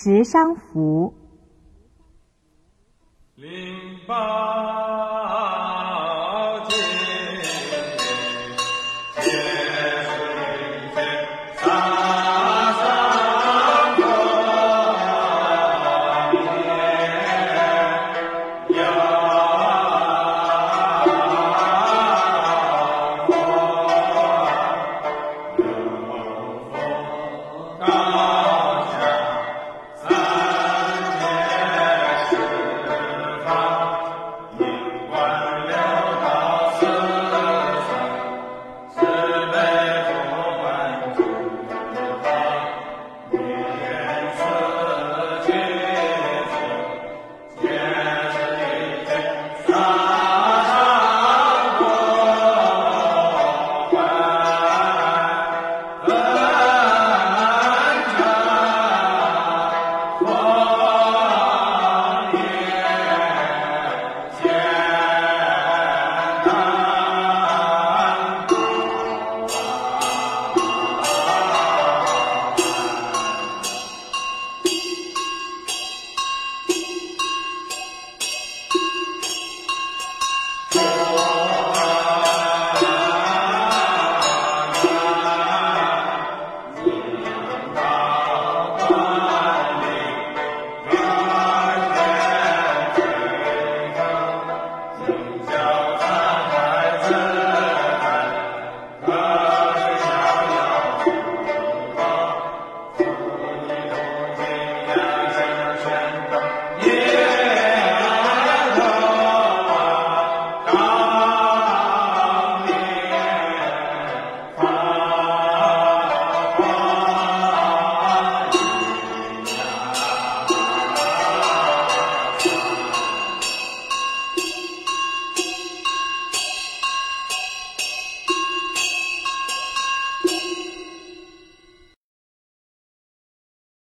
十商符。零八。